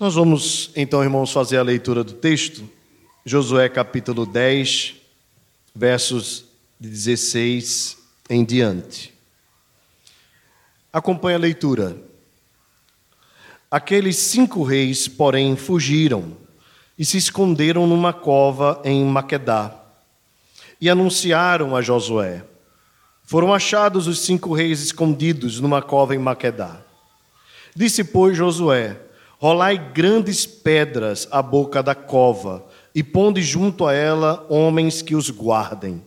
Nós vamos então, irmãos, fazer a leitura do texto, Josué capítulo 10, versos de 16 em diante. Acompanhe a leitura. Aqueles cinco reis, porém, fugiram e se esconderam numa cova em Maquedá e anunciaram a Josué. Foram achados os cinco reis escondidos numa cova em Maquedá. Disse, pois, Josué: Rolai grandes pedras à boca da cova, e ponde junto a ela homens que os guardem.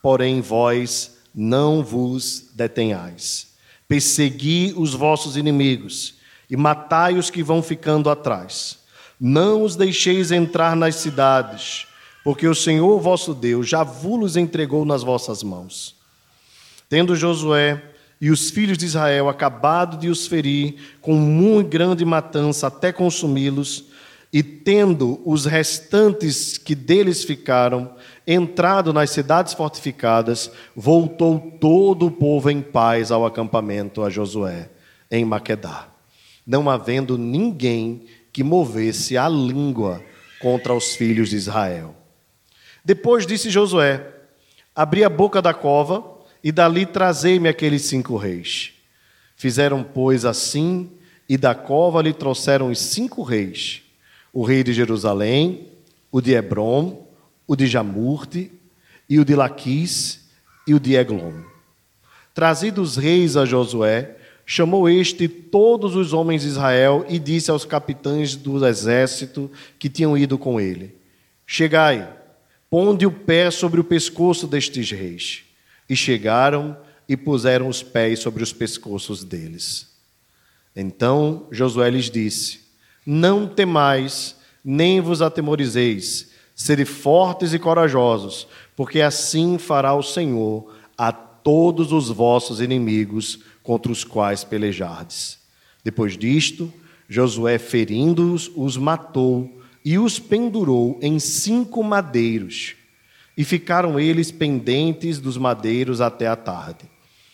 Porém, vós não vos detenhais. Persegui os vossos inimigos, e matai os que vão ficando atrás. Não os deixeis entrar nas cidades, porque o Senhor vosso Deus já vos entregou nas vossas mãos. Tendo Josué e os filhos de Israel acabado de os ferir com muito grande matança até consumi-los, e tendo os restantes que deles ficaram entrado nas cidades fortificadas, voltou todo o povo em paz ao acampamento a Josué, em Maquedá, não havendo ninguém que movesse a língua contra os filhos de Israel. Depois disse Josué: Abri a boca da cova, e dali trazei-me aqueles cinco reis. Fizeram, pois, assim, e da cova lhe trouxeram os cinco reis: o rei de Jerusalém, o de Hebron, o de Jamurte, e o de Laquis, e o de Eglon. Trazidos os reis a Josué, chamou este todos os homens de Israel e disse aos capitães do exército que tinham ido com ele: Chegai, ponde o pé sobre o pescoço destes reis. E chegaram e puseram os pés sobre os pescoços deles. Então Josué lhes disse: Não temais, nem vos atemorizeis, sede fortes e corajosos, porque assim fará o Senhor a todos os vossos inimigos contra os quais pelejardes. Depois disto, Josué, ferindo-os, os matou e os pendurou em cinco madeiros e ficaram eles pendentes dos madeiros até a tarde.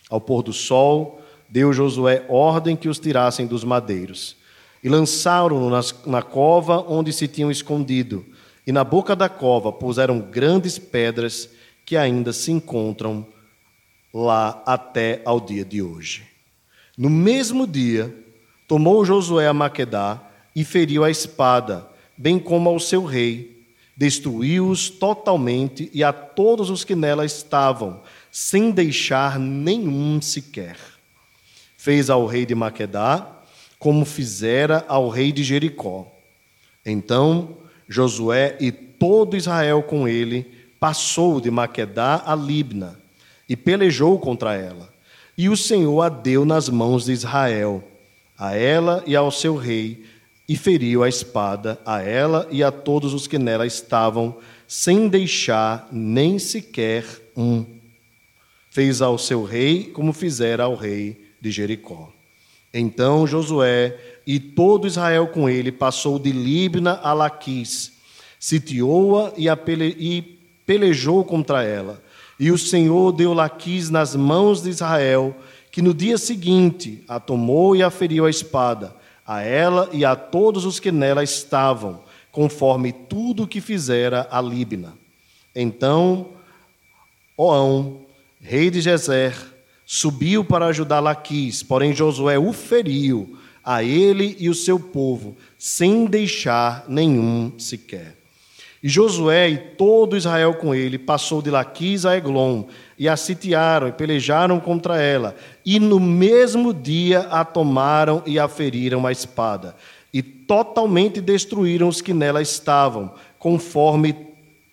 Ao pôr do sol, deu Josué ordem que os tirassem dos madeiros. E lançaram-no na cova onde se tinham escondido. E na boca da cova puseram grandes pedras que ainda se encontram lá até ao dia de hoje. No mesmo dia, tomou Josué a Maquedá e feriu a espada, bem como ao seu rei, destruiu-os totalmente e a todos os que nela estavam, sem deixar nenhum sequer. Fez ao rei de Maquedá como fizera ao rei de Jericó. Então Josué e todo Israel com ele passou de Maquedá a Libna e pelejou contra ela. E o Senhor a deu nas mãos de Israel, a ela e ao seu rei, e feriu a espada a ela e a todos os que nela estavam, sem deixar nem sequer um. Fez ao seu rei como fizera ao rei de Jericó. Então Josué e todo Israel com ele passou de Libna a Laquis, sitiou-a e, e pelejou contra ela. E o Senhor deu Laquis nas mãos de Israel, que no dia seguinte a tomou e a feriu a espada a ela e a todos os que nela estavam, conforme tudo o que fizera a Líbina. Então, Oão, rei de Gezer, subiu para ajudar Laquis, porém Josué o feriu, a ele e o seu povo, sem deixar nenhum sequer. E Josué e todo Israel com ele passou de Laquis a Eglon, e a sitiaram e pelejaram contra ela, e no mesmo dia a tomaram e a feriram a espada, e totalmente destruíram os que nela estavam, conforme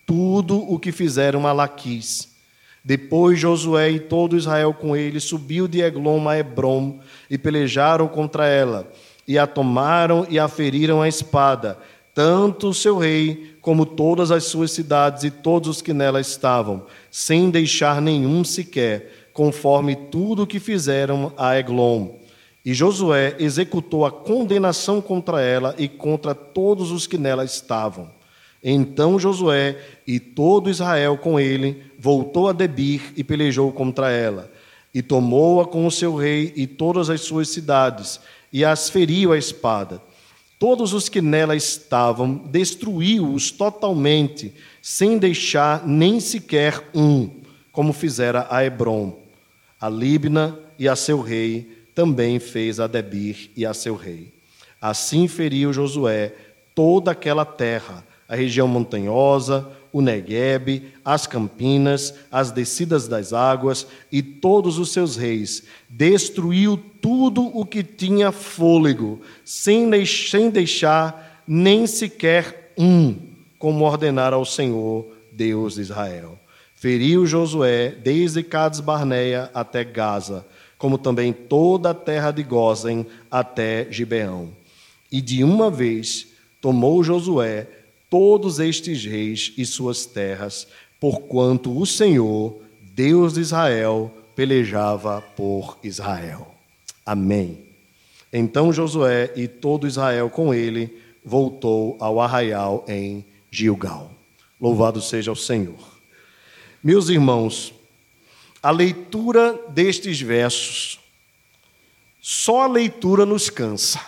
tudo o que fizeram a Laquis. Depois Josué e todo Israel com ele subiu de Eglon a Hebron e pelejaram contra ela, e a tomaram e a feriram a espada, tanto o seu rei como todas as suas cidades e todos os que nela estavam, sem deixar nenhum sequer, conforme tudo o que fizeram a Eglon. E Josué executou a condenação contra ela e contra todos os que nela estavam. Então Josué e todo Israel com ele voltou a Debir e pelejou contra ela, e tomou-a com o seu rei e todas as suas cidades, e as feriu a espada todos os que nela estavam, destruiu-os totalmente, sem deixar nem sequer um, como fizera a Hebron. A Libna e a seu rei também fez a Debir e a seu rei. Assim feriu Josué toda aquela terra, a região montanhosa, o Neguebe, as campinas, as descidas das águas e todos os seus reis. Destruiu tudo o que tinha fôlego, sem deixar nem sequer um, como ordenara ao Senhor, Deus de Israel. Feriu Josué desde Cades Barneia até Gaza, como também toda a terra de Gozen até Gibeão. E de uma vez tomou Josué todos estes reis e suas terras, porquanto o Senhor, Deus de Israel, pelejava por Israel. Amém. Então Josué e todo Israel com ele voltou ao arraial em Gilgal. Louvado seja o Senhor. Meus irmãos, a leitura destes versos, só a leitura nos cansa,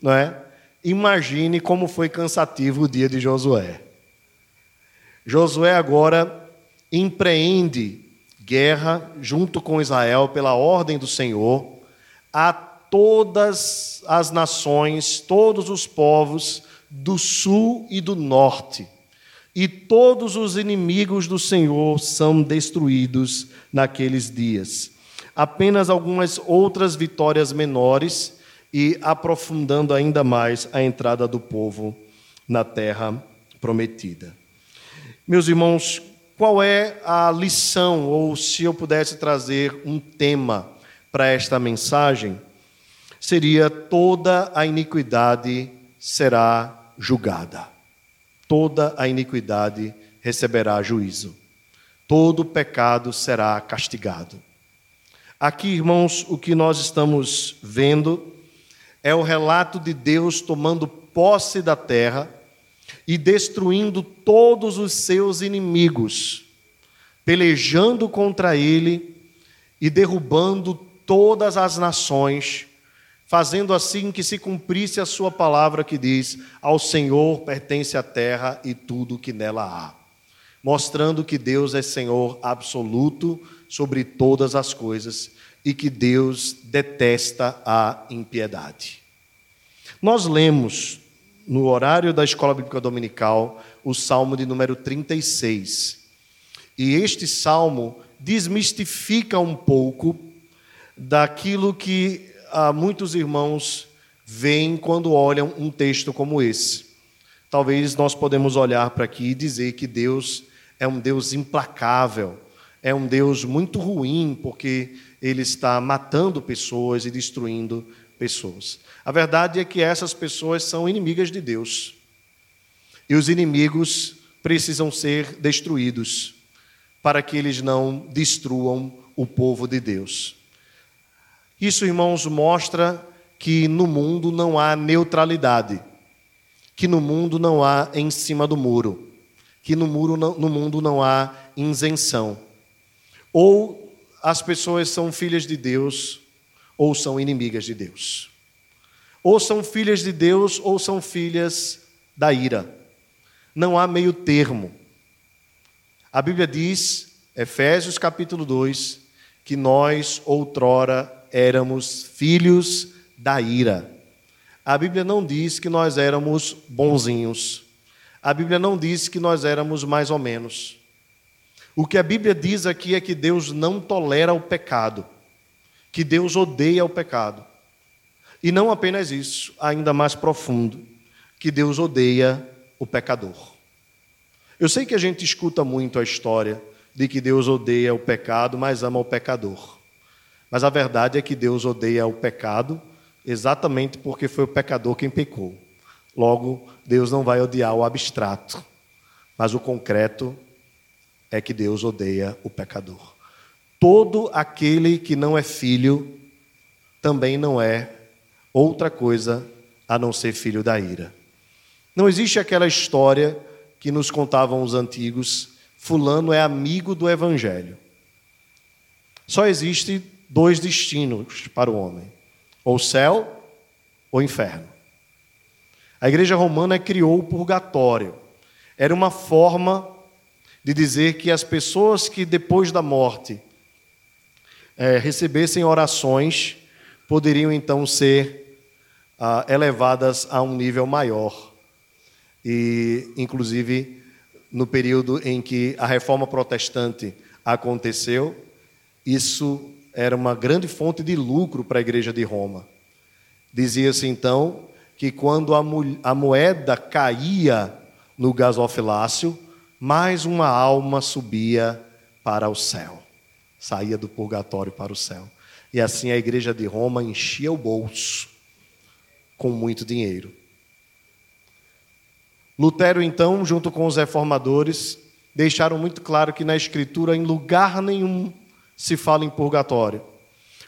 não é? Imagine como foi cansativo o dia de Josué. Josué agora empreende guerra junto com Israel pela ordem do Senhor a todas as nações, todos os povos do sul e do norte. E todos os inimigos do Senhor são destruídos naqueles dias. Apenas algumas outras vitórias menores e aprofundando ainda mais a entrada do povo na terra prometida. Meus irmãos, qual é a lição, ou se eu pudesse trazer um tema para esta mensagem, seria: toda a iniquidade será julgada, toda a iniquidade receberá juízo, todo pecado será castigado. Aqui, irmãos, o que nós estamos vendo é o relato de Deus tomando posse da terra e destruindo todos os seus inimigos, pelejando contra ele e derrubando todas as nações, fazendo assim que se cumprisse a sua palavra que diz: Ao Senhor pertence a terra e tudo que nela há. Mostrando que Deus é Senhor absoluto sobre todas as coisas e que Deus detesta a impiedade. Nós lemos no horário da escola bíblica dominical o salmo de número 36. E este salmo desmistifica um pouco daquilo que ah, muitos irmãos veem quando olham um texto como esse. Talvez nós podemos olhar para aqui e dizer que Deus é um Deus implacável, é um Deus muito ruim, porque ele está matando pessoas e destruindo pessoas. A verdade é que essas pessoas são inimigas de Deus. E os inimigos precisam ser destruídos para que eles não destruam o povo de Deus. Isso, irmãos, mostra que no mundo não há neutralidade, que no mundo não há em cima do muro, que no, muro, no mundo não há isenção. Ou as pessoas são filhas de Deus ou são inimigas de Deus. Ou são filhas de Deus ou são filhas da ira. Não há meio termo. A Bíblia diz, Efésios capítulo 2, que nós outrora éramos filhos da ira. A Bíblia não diz que nós éramos bonzinhos. A Bíblia não diz que nós éramos mais ou menos. O que a Bíblia diz aqui é que Deus não tolera o pecado, que Deus odeia o pecado. E não apenas isso, ainda mais profundo, que Deus odeia o pecador. Eu sei que a gente escuta muito a história de que Deus odeia o pecado, mas ama o pecador. Mas a verdade é que Deus odeia o pecado exatamente porque foi o pecador quem pecou. Logo, Deus não vai odiar o abstrato, mas o concreto é que Deus odeia o pecador. Todo aquele que não é filho também não é outra coisa a não ser filho da ira. Não existe aquela história que nos contavam os antigos: Fulano é amigo do Evangelho. Só existe dois destinos para o homem: ou céu ou inferno. A igreja romana criou o purgatório. Era uma forma de dizer que as pessoas que depois da morte é, recebessem orações poderiam então ser ah, elevadas a um nível maior. E, inclusive, no período em que a reforma protestante aconteceu, isso era uma grande fonte de lucro para a igreja de Roma. Dizia-se então que quando a, moeda caía no gasofilácio, mais uma alma subia para o céu, saía do purgatório para o céu. E assim a igreja de Roma enchia o bolso com muito dinheiro. Lutero, então, junto com os reformadores, deixaram muito claro que na Escritura, em lugar nenhum, se fala em purgatório.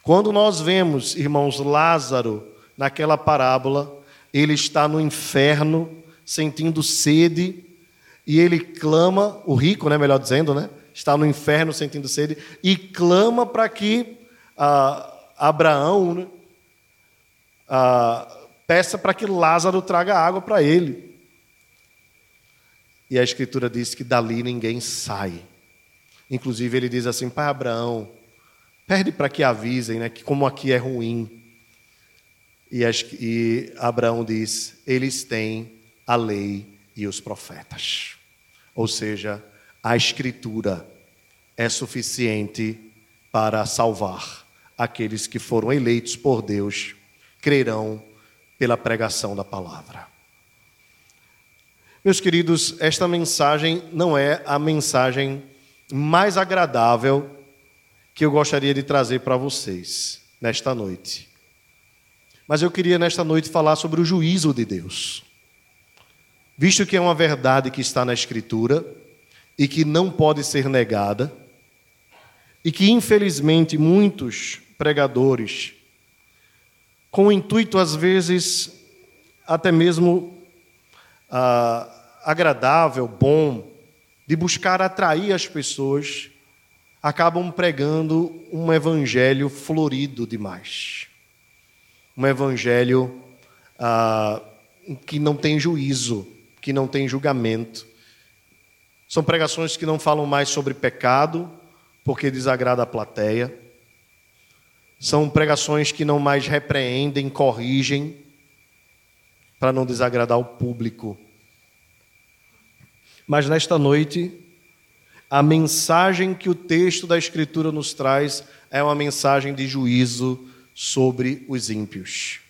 Quando nós vemos, irmãos, Lázaro naquela parábola, ele está no inferno, sentindo sede, e ele clama, o rico, né, melhor dizendo, né, está no inferno sentindo sede, e clama para que ah, Abraão né, ah, peça para que Lázaro traga água para ele. E a Escritura diz que dali ninguém sai. Inclusive, ele diz assim: Pai Abraão, pede para que avisem né, que como aqui é ruim. E, e Abraão diz: Eles têm a lei e os profetas. Ou seja, a Escritura é suficiente para salvar aqueles que foram eleitos por Deus, crerão pela pregação da palavra. Meus queridos, esta mensagem não é a mensagem mais agradável que eu gostaria de trazer para vocês nesta noite. Mas eu queria nesta noite falar sobre o juízo de Deus. Visto que é uma verdade que está na Escritura e que não pode ser negada, e que infelizmente muitos pregadores, com o intuito às vezes até mesmo ah, agradável, bom, de buscar atrair as pessoas, acabam pregando um evangelho florido demais. Um evangelho ah, que não tem juízo, que não tem julgamento. São pregações que não falam mais sobre pecado, porque desagrada a plateia. São pregações que não mais repreendem, corrigem, para não desagradar o público. Mas nesta noite, a mensagem que o texto da Escritura nos traz é uma mensagem de juízo sobre os ímpios.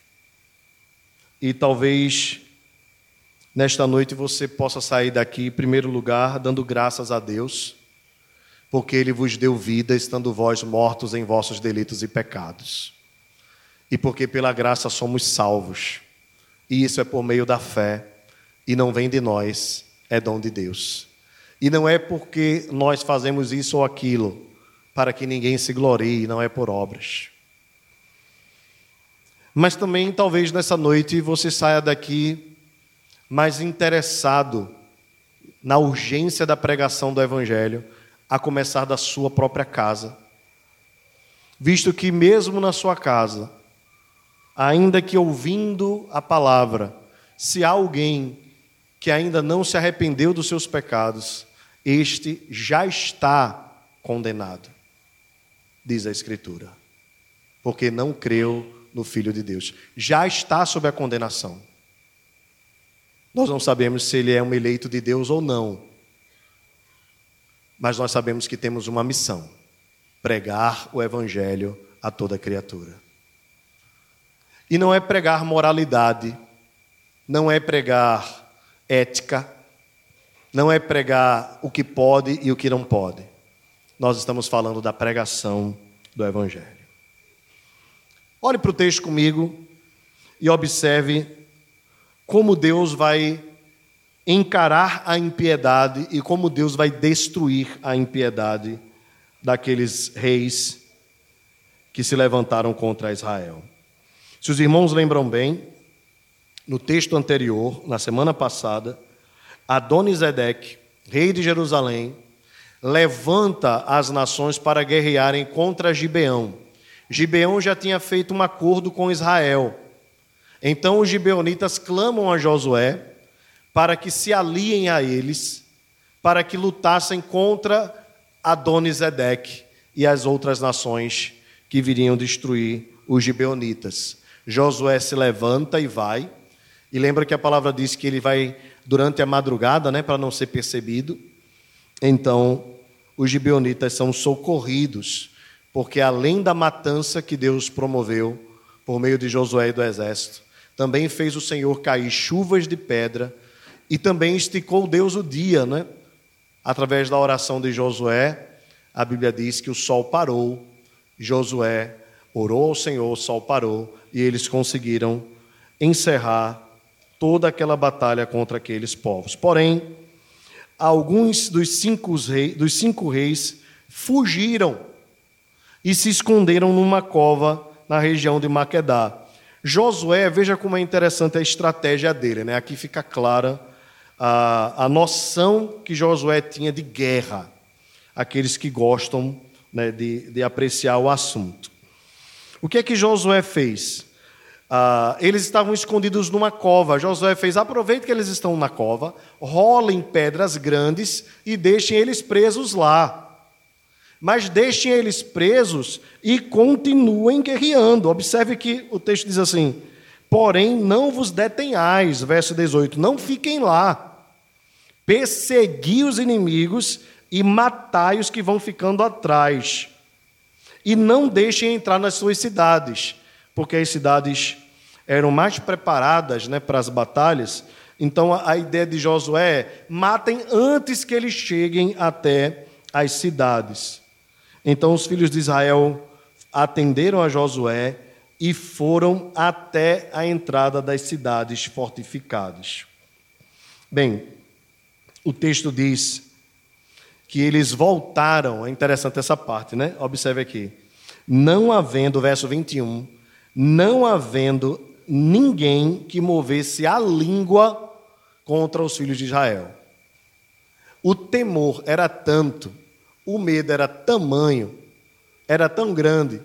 E talvez nesta noite você possa sair daqui, em primeiro lugar, dando graças a Deus, porque Ele vos deu vida, estando vós mortos em vossos delitos e pecados. E porque pela graça somos salvos. E isso é por meio da fé, e não vem de nós, é dom de Deus. E não é porque nós fazemos isso ou aquilo para que ninguém se glorie, não é por obras. Mas também, talvez nessa noite, você saia daqui mais interessado na urgência da pregação do Evangelho, a começar da sua própria casa. Visto que, mesmo na sua casa, ainda que ouvindo a palavra, se há alguém que ainda não se arrependeu dos seus pecados, este já está condenado, diz a Escritura, porque não creu no Filho de Deus. Já está sob a condenação. Nós não sabemos se ele é um eleito de Deus ou não, mas nós sabemos que temos uma missão: pregar o Evangelho a toda criatura. E não é pregar moralidade, não é pregar ética, não é pregar o que pode e o que não pode. Nós estamos falando da pregação do Evangelho. Olhe para o texto comigo e observe como Deus vai encarar a impiedade e como Deus vai destruir a impiedade daqueles reis que se levantaram contra Israel. Se os irmãos lembram bem, no texto anterior, na semana passada, Adonisedeque, rei de Jerusalém, levanta as nações para guerrearem contra Gibeão. Gibeão já tinha feito um acordo com Israel. Então os gibeonitas clamam a Josué para que se aliem a eles, para que lutassem contra Adonisedeque e as outras nações que viriam destruir os gibeonitas. Josué se levanta e vai. E lembra que a palavra diz que ele vai durante a madrugada, né, para não ser percebido. Então, os gibeonitas são socorridos, porque além da matança que Deus promoveu por meio de Josué e do exército, também fez o Senhor cair chuvas de pedra e também esticou Deus o dia, né? Através da oração de Josué, a Bíblia diz que o sol parou, Josué orou ao Senhor, o sol parou e eles conseguiram encerrar toda aquela batalha contra aqueles povos. Porém, alguns dos cinco, reis, dos cinco reis fugiram e se esconderam numa cova na região de Maquedá. Josué, veja como é interessante a estratégia dele, né? Aqui fica clara a, a noção que Josué tinha de guerra, aqueles que gostam né, de, de apreciar o assunto. O que é que Josué fez? Ah, eles estavam escondidos numa cova. Josué fez: aproveite que eles estão na cova, rolem pedras grandes e deixem eles presos lá. Mas deixem eles presos e continuem guerreando. Observe que o texto diz assim: porém não vos detenhais, verso 18, não fiquem lá. Persegui os inimigos e matai os que vão ficando atrás. E não deixem entrar nas suas cidades, porque as cidades eram mais preparadas né, para as batalhas. Então a ideia de Josué é: matem antes que eles cheguem até as cidades. Então os filhos de Israel atenderam a Josué e foram até a entrada das cidades fortificadas. Bem, o texto diz que eles voltaram, é interessante essa parte, né? Observe aqui. Não havendo, verso 21, não havendo ninguém que movesse a língua contra os filhos de Israel. O temor era tanto, o medo era tamanho, era tão grande,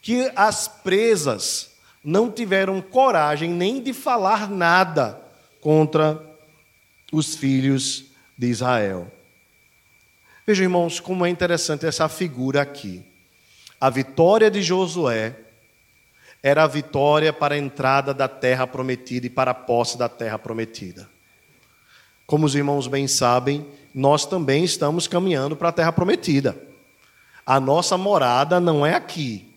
que as presas não tiveram coragem nem de falar nada contra os filhos de Israel. Vejam, irmãos, como é interessante essa figura aqui. A vitória de Josué era a vitória para a entrada da terra prometida e para a posse da terra prometida. Como os irmãos bem sabem, nós também estamos caminhando para a terra prometida. A nossa morada não é aqui.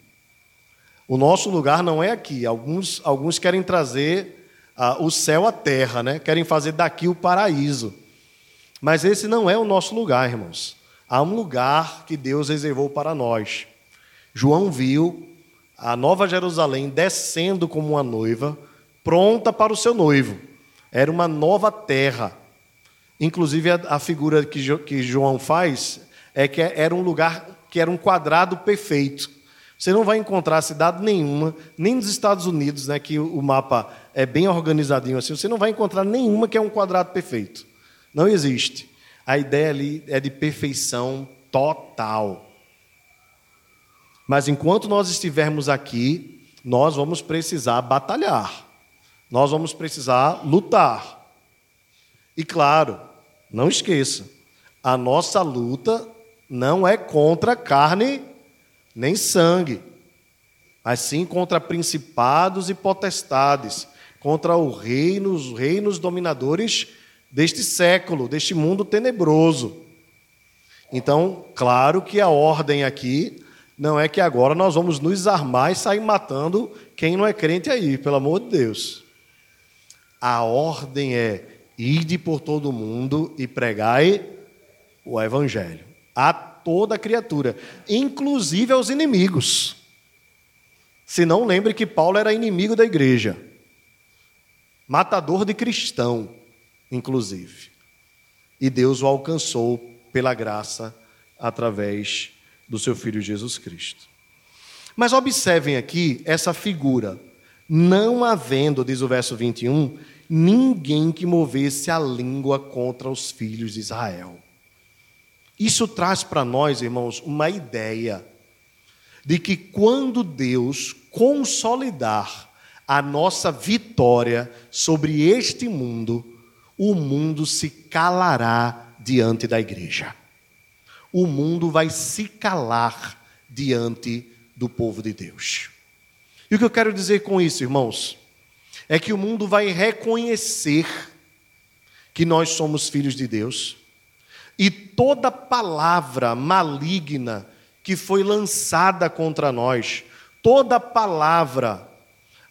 O nosso lugar não é aqui. Alguns, alguns querem trazer uh, o céu à terra, né? querem fazer daqui o paraíso. Mas esse não é o nosso lugar, irmãos. Há um lugar que Deus reservou para nós. João viu a Nova Jerusalém descendo como uma noiva, pronta para o seu noivo. Era uma nova terra. Inclusive, a, a figura que, jo, que João faz é que era um lugar que era um quadrado perfeito. Você não vai encontrar cidade nenhuma, nem nos Estados Unidos, né, que o mapa é bem organizadinho assim, você não vai encontrar nenhuma que é um quadrado perfeito. Não existe. A ideia ali é de perfeição total. Mas enquanto nós estivermos aqui, nós vamos precisar batalhar, nós vamos precisar lutar. E claro, não esqueça, a nossa luta não é contra carne nem sangue, mas sim contra principados e potestades, contra o reino, os reinos dominadores deste século, deste mundo tenebroso. Então, claro que a ordem aqui não é que agora nós vamos nos armar e sair matando quem não é crente aí, pelo amor de Deus. A ordem é: ide por todo mundo e pregai o evangelho a toda criatura, inclusive aos inimigos. Se não lembre que Paulo era inimigo da igreja, matador de cristão, inclusive. E Deus o alcançou pela graça através do seu Filho Jesus Cristo. Mas observem aqui essa figura. Não havendo, diz o verso 21, ninguém que movesse a língua contra os filhos de Israel. Isso traz para nós, irmãos, uma ideia de que quando Deus consolidar a nossa vitória sobre este mundo, o mundo se calará diante da igreja. O mundo vai se calar diante do povo de Deus. E o que eu quero dizer com isso, irmãos, é que o mundo vai reconhecer que nós somos filhos de Deus. E toda palavra maligna que foi lançada contra nós, toda palavra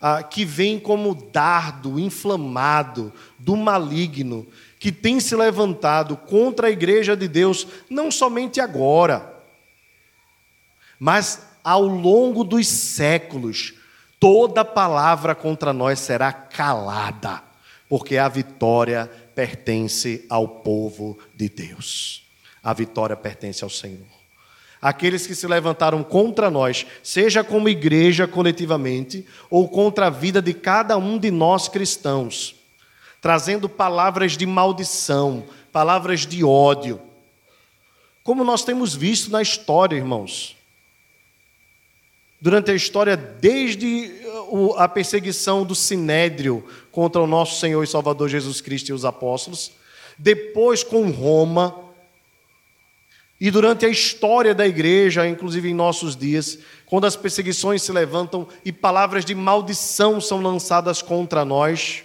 ah, que vem como dardo inflamado do maligno, que tem se levantado contra a igreja de Deus, não somente agora, mas ao longo dos séculos, toda palavra contra nós será calada, porque a vitória pertence ao povo de Deus. A vitória pertence ao Senhor. Aqueles que se levantaram contra nós, seja como igreja coletivamente, ou contra a vida de cada um de nós cristãos, trazendo palavras de maldição, palavras de ódio, como nós temos visto na história, irmãos. Durante a história, desde a perseguição do Sinédrio contra o nosso Senhor e Salvador Jesus Cristo e os apóstolos, depois com Roma, e durante a história da igreja, inclusive em nossos dias, quando as perseguições se levantam e palavras de maldição são lançadas contra nós,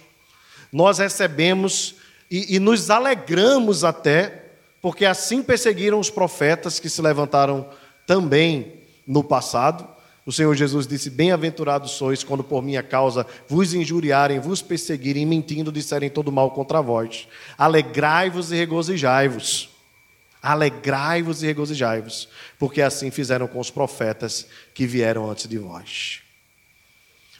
nós recebemos e, e nos alegramos até, porque assim perseguiram os profetas que se levantaram também no passado. O Senhor Jesus disse: Bem-aventurados sois quando por minha causa vos injuriarem, vos perseguirem, mentindo, disserem todo mal contra vós. Alegrai-vos e regozijai-vos. Alegrai-vos e regozijai-vos, porque assim fizeram com os profetas que vieram antes de vós.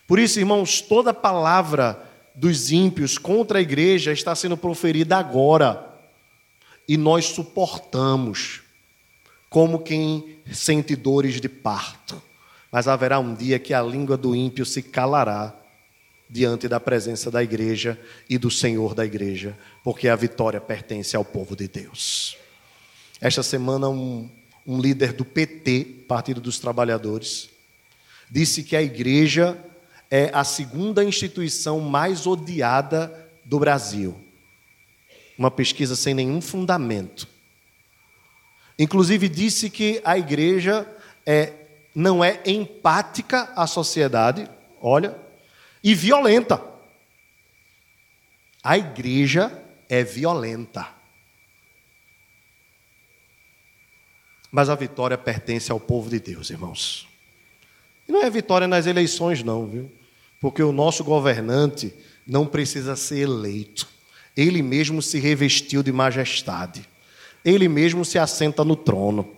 Por isso, irmãos, toda palavra dos ímpios contra a igreja está sendo proferida agora, e nós suportamos, como quem sente dores de parto mas haverá um dia que a língua do ímpio se calará diante da presença da igreja e do Senhor da igreja, porque a vitória pertence ao povo de Deus. Esta semana, um, um líder do PT, Partido dos Trabalhadores, disse que a igreja é a segunda instituição mais odiada do Brasil. Uma pesquisa sem nenhum fundamento. Inclusive, disse que a igreja é não é empática à sociedade, olha, e violenta. A igreja é violenta. Mas a vitória pertence ao povo de Deus, irmãos. E não é vitória nas eleições, não, viu? Porque o nosso governante não precisa ser eleito. Ele mesmo se revestiu de majestade. Ele mesmo se assenta no trono.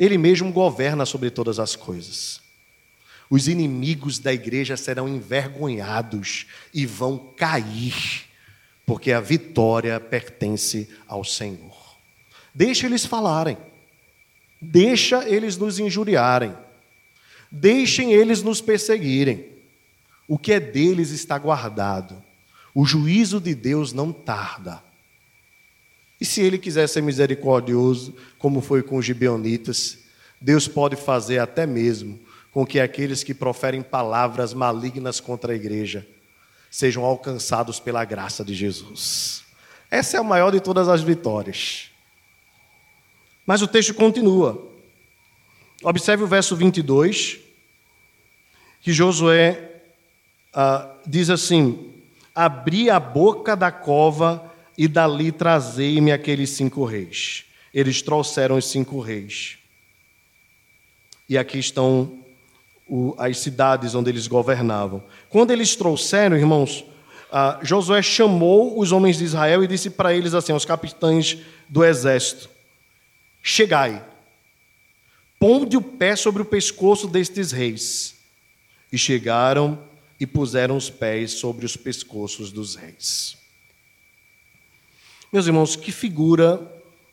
Ele mesmo governa sobre todas as coisas. Os inimigos da igreja serão envergonhados e vão cair, porque a vitória pertence ao Senhor. Deixa eles falarem, deixa eles nos injuriarem, deixem eles nos perseguirem. O que é deles está guardado. O juízo de Deus não tarda. E se ele quiser ser misericordioso, como foi com os gibeonitas, Deus pode fazer até mesmo com que aqueles que proferem palavras malignas contra a igreja sejam alcançados pela graça de Jesus. Essa é a maior de todas as vitórias. Mas o texto continua. Observe o verso 22, que Josué ah, diz assim: Abri a boca da cova e dali trazei-me aqueles cinco reis. Eles trouxeram os cinco reis. E aqui estão as cidades onde eles governavam. Quando eles trouxeram, irmãos, ah, Josué chamou os homens de Israel e disse para eles assim, aos capitães do exército: Chegai, ponde o pé sobre o pescoço destes reis. E chegaram e puseram os pés sobre os pescoços dos reis. Meus irmãos, que figura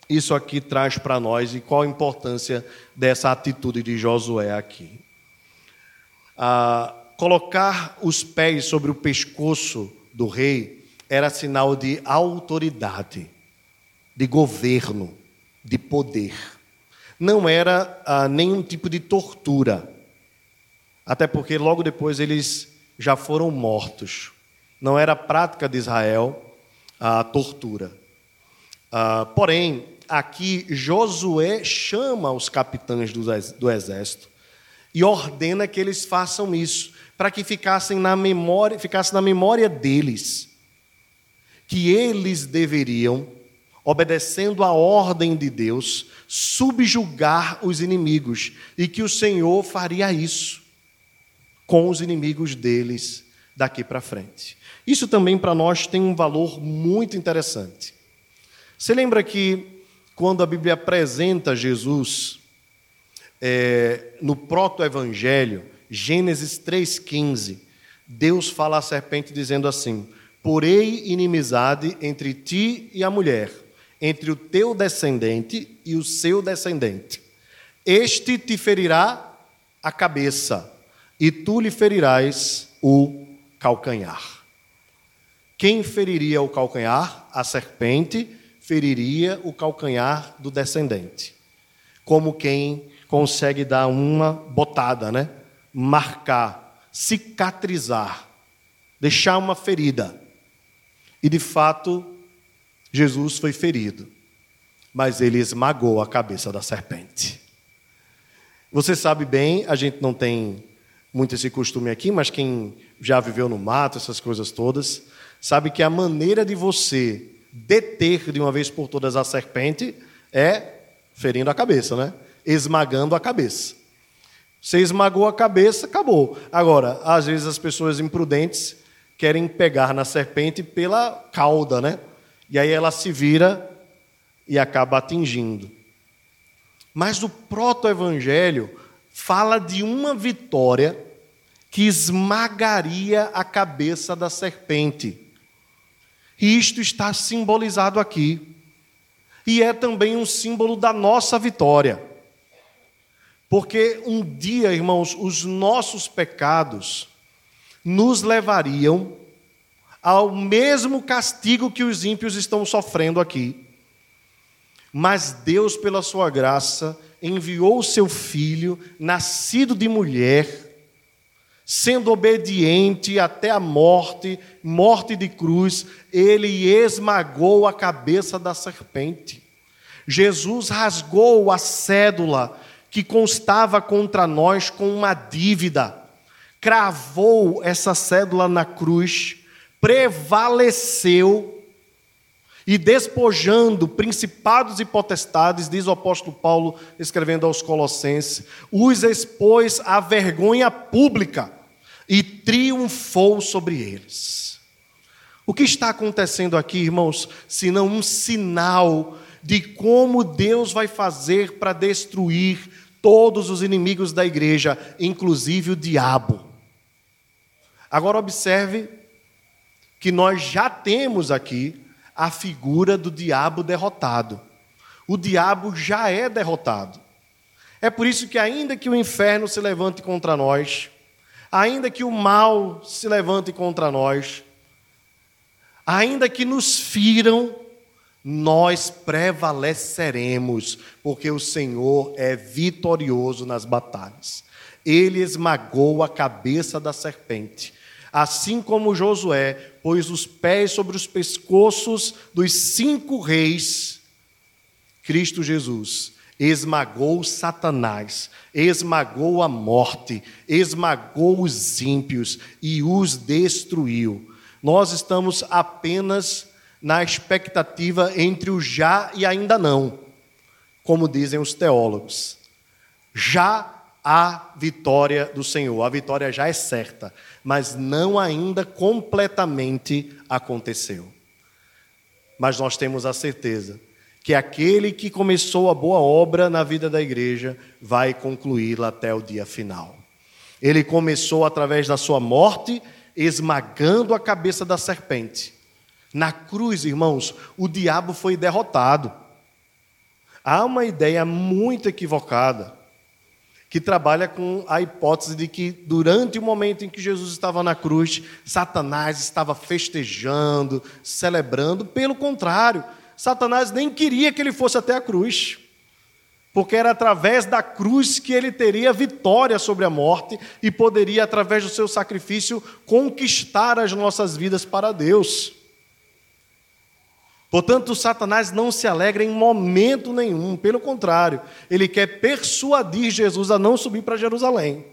isso aqui traz para nós e qual a importância dessa atitude de Josué aqui? Ah, colocar os pés sobre o pescoço do rei era sinal de autoridade, de governo, de poder. Não era ah, nenhum tipo de tortura. Até porque logo depois eles já foram mortos. Não era prática de Israel a tortura. Uh, porém, aqui Josué chama os capitães do exército e ordena que eles façam isso, para que ficassem na memória, ficasse na memória deles que eles deveriam, obedecendo a ordem de Deus, subjugar os inimigos e que o Senhor faria isso com os inimigos deles daqui para frente. Isso também para nós tem um valor muito interessante. Você lembra que quando a Bíblia apresenta Jesus é, no proto-evangelho, Gênesis 3,15, Deus fala à serpente dizendo assim: Porei inimizade entre ti e a mulher, entre o teu descendente e o seu descendente. Este te ferirá a cabeça, e tu lhe ferirás o calcanhar. Quem feriria o calcanhar? A serpente feriria o calcanhar do descendente. Como quem consegue dar uma botada, né? Marcar, cicatrizar, deixar uma ferida. E de fato, Jesus foi ferido, mas ele esmagou a cabeça da serpente. Você sabe bem, a gente não tem muito esse costume aqui, mas quem já viveu no mato, essas coisas todas, sabe que a maneira de você deter de uma vez por todas a serpente é ferindo a cabeça, né? Esmagando a cabeça. Você esmagou a cabeça, acabou. Agora, às vezes as pessoas imprudentes querem pegar na serpente pela cauda, né? E aí ela se vira e acaba atingindo. Mas o proto-evangelho fala de uma vitória que esmagaria a cabeça da serpente. E isto está simbolizado aqui. E é também um símbolo da nossa vitória. Porque um dia, irmãos, os nossos pecados nos levariam ao mesmo castigo que os ímpios estão sofrendo aqui. Mas Deus, pela sua graça, enviou o seu filho, nascido de mulher, sendo obediente até a morte, morte de cruz, ele esmagou a cabeça da serpente. Jesus rasgou a cédula que constava contra nós com uma dívida cravou essa cédula na cruz, prevaleceu e despojando principados e potestades, diz o apóstolo Paulo, escrevendo aos Colossenses, os expôs à vergonha pública e triunfou sobre eles. O que está acontecendo aqui, irmãos, senão um sinal de como Deus vai fazer para destruir todos os inimigos da igreja, inclusive o diabo. Agora, observe que nós já temos aqui a figura do diabo derrotado. O diabo já é derrotado. É por isso que, ainda que o inferno se levante contra nós, ainda que o mal se levante contra nós, ainda que nos firam, nós prevaleceremos, porque o Senhor é vitorioso nas batalhas. Ele esmagou a cabeça da serpente assim como Josué pôs os pés sobre os pescoços dos cinco reis, Cristo Jesus esmagou Satanás, esmagou a morte, esmagou os ímpios e os destruiu. Nós estamos apenas na expectativa entre o já e ainda não, como dizem os teólogos. Já há vitória do Senhor, a vitória já é certa mas não ainda completamente aconteceu. Mas nós temos a certeza que aquele que começou a boa obra na vida da igreja vai concluí-la até o dia final. Ele começou através da sua morte, esmagando a cabeça da serpente. Na cruz, irmãos, o diabo foi derrotado. Há uma ideia muito equivocada que trabalha com a hipótese de que durante o momento em que Jesus estava na cruz, Satanás estava festejando, celebrando. Pelo contrário, Satanás nem queria que ele fosse até a cruz. porque era através da cruz que ele teria vitória sobre a morte e poderia, através do seu sacrifício, conquistar as nossas vidas para Deus. Portanto, Satanás não se alegra em momento nenhum, pelo contrário, ele quer persuadir Jesus a não subir para Jerusalém.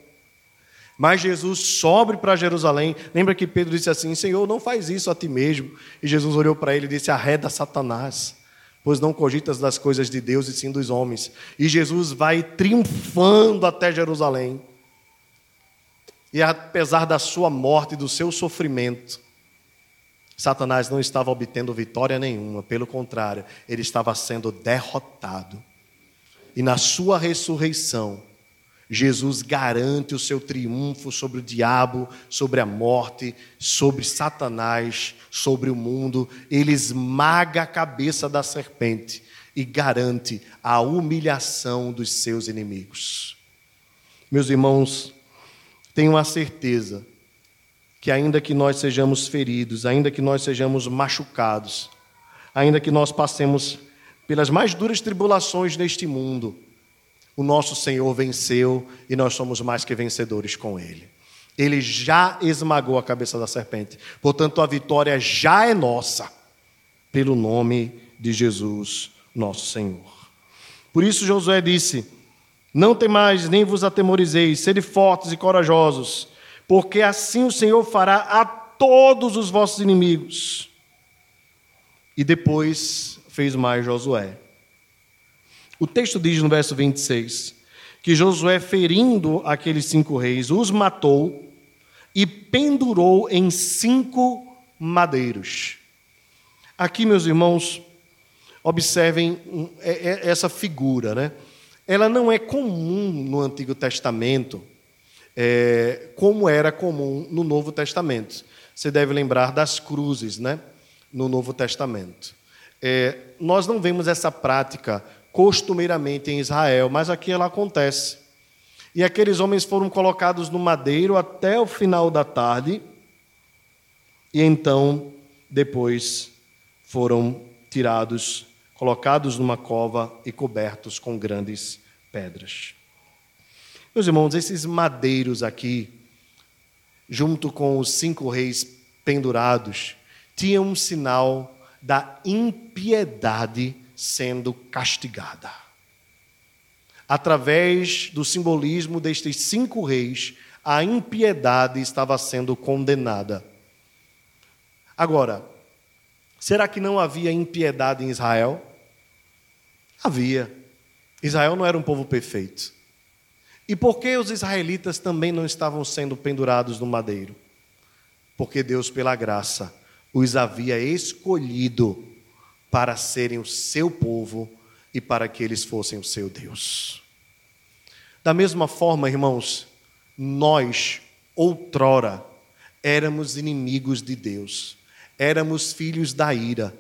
Mas Jesus sobe para Jerusalém. Lembra que Pedro disse assim: Senhor, não faz isso a ti mesmo. E Jesus olhou para ele e disse: Arreda Satanás, pois não cogitas das coisas de Deus e sim dos homens. E Jesus vai triunfando até Jerusalém. E apesar da sua morte e do seu sofrimento, Satanás não estava obtendo vitória nenhuma, pelo contrário, ele estava sendo derrotado. E na sua ressurreição, Jesus garante o seu triunfo sobre o diabo, sobre a morte, sobre Satanás, sobre o mundo. Ele esmaga a cabeça da serpente e garante a humilhação dos seus inimigos. Meus irmãos, tenho a certeza que, ainda que nós sejamos feridos, ainda que nós sejamos machucados, ainda que nós passemos pelas mais duras tribulações deste mundo, o nosso Senhor venceu e nós somos mais que vencedores com Ele. Ele já esmagou a cabeça da serpente, portanto, a vitória já é nossa, pelo nome de Jesus, nosso Senhor. Por isso, Josué disse: Não temais, nem vos atemorizeis, sede fortes e corajosos, porque assim o Senhor fará a todos os vossos inimigos. E depois fez mais Josué. O texto diz no verso 26 que Josué, ferindo aqueles cinco reis, os matou e pendurou em cinco madeiros. Aqui, meus irmãos, observem é, é, essa figura, né? Ela não é comum no Antigo Testamento, é, como era comum no Novo Testamento. Você deve lembrar das cruzes, né? No Novo Testamento. É, nós não vemos essa prática costumeiramente em Israel, mas aqui ela acontece. E aqueles homens foram colocados no madeiro até o final da tarde, e então, depois, foram tirados, colocados numa cova e cobertos com grandes pedras. Meus irmãos, esses madeiros aqui, junto com os cinco reis pendurados, tinham um sinal da impiedade sendo castigada. Através do simbolismo destes cinco reis, a impiedade estava sendo condenada. Agora, será que não havia impiedade em Israel? Havia. Israel não era um povo perfeito. E por que os israelitas também não estavam sendo pendurados no madeiro? Porque Deus, pela graça, os havia escolhido para serem o seu povo e para que eles fossem o seu Deus. Da mesma forma, irmãos, nós, outrora, éramos inimigos de Deus, éramos filhos da ira.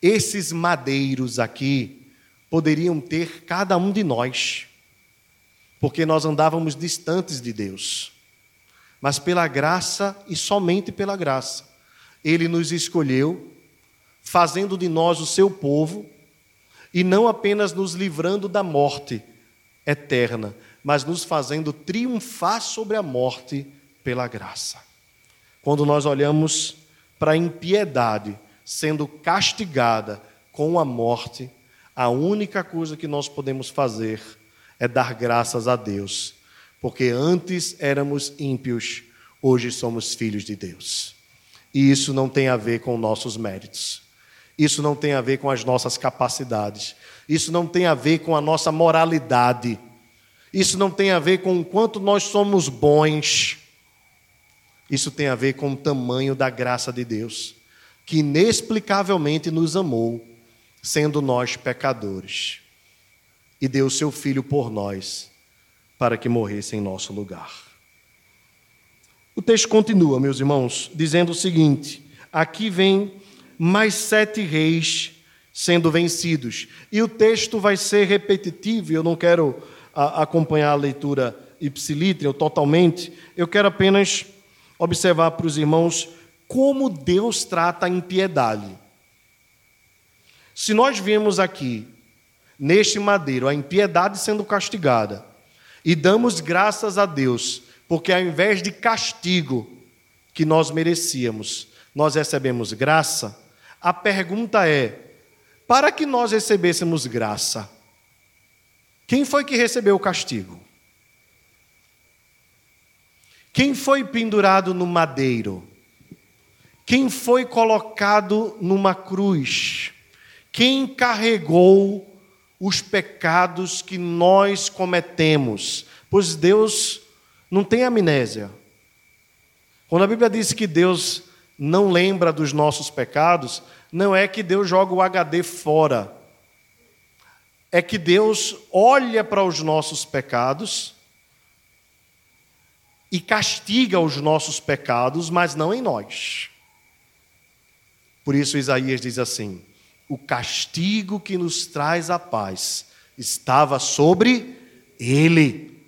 Esses madeiros aqui poderiam ter cada um de nós, porque nós andávamos distantes de Deus. Mas pela graça e somente pela graça, Ele nos escolheu fazendo de nós o seu povo, e não apenas nos livrando da morte eterna, mas nos fazendo triunfar sobre a morte pela graça. Quando nós olhamos para a impiedade sendo castigada com a morte, a única coisa que nós podemos fazer é dar graças a Deus, porque antes éramos ímpios, hoje somos filhos de Deus. E isso não tem a ver com nossos méritos. Isso não tem a ver com as nossas capacidades. Isso não tem a ver com a nossa moralidade. Isso não tem a ver com o quanto nós somos bons. Isso tem a ver com o tamanho da graça de Deus, que inexplicavelmente nos amou, sendo nós pecadores, e deu seu Filho por nós, para que morresse em nosso lugar. O texto continua, meus irmãos, dizendo o seguinte: aqui vem mais sete reis sendo vencidos. E o texto vai ser repetitivo, eu não quero a, acompanhar a leitura ipsilítria totalmente, eu quero apenas observar para os irmãos como Deus trata a impiedade. Se nós vemos aqui neste madeiro, a impiedade sendo castigada, e damos graças a Deus, porque ao invés de castigo que nós merecíamos, nós recebemos graça, a pergunta é: para que nós recebêssemos graça, quem foi que recebeu o castigo? Quem foi pendurado no madeiro? Quem foi colocado numa cruz? Quem carregou os pecados que nós cometemos? Pois Deus não tem amnésia. Quando a Bíblia diz que Deus não lembra dos nossos pecados, não é que Deus joga o HD fora. É que Deus olha para os nossos pecados e castiga os nossos pecados, mas não em nós. Por isso Isaías diz assim: o castigo que nos traz a paz estava sobre ele,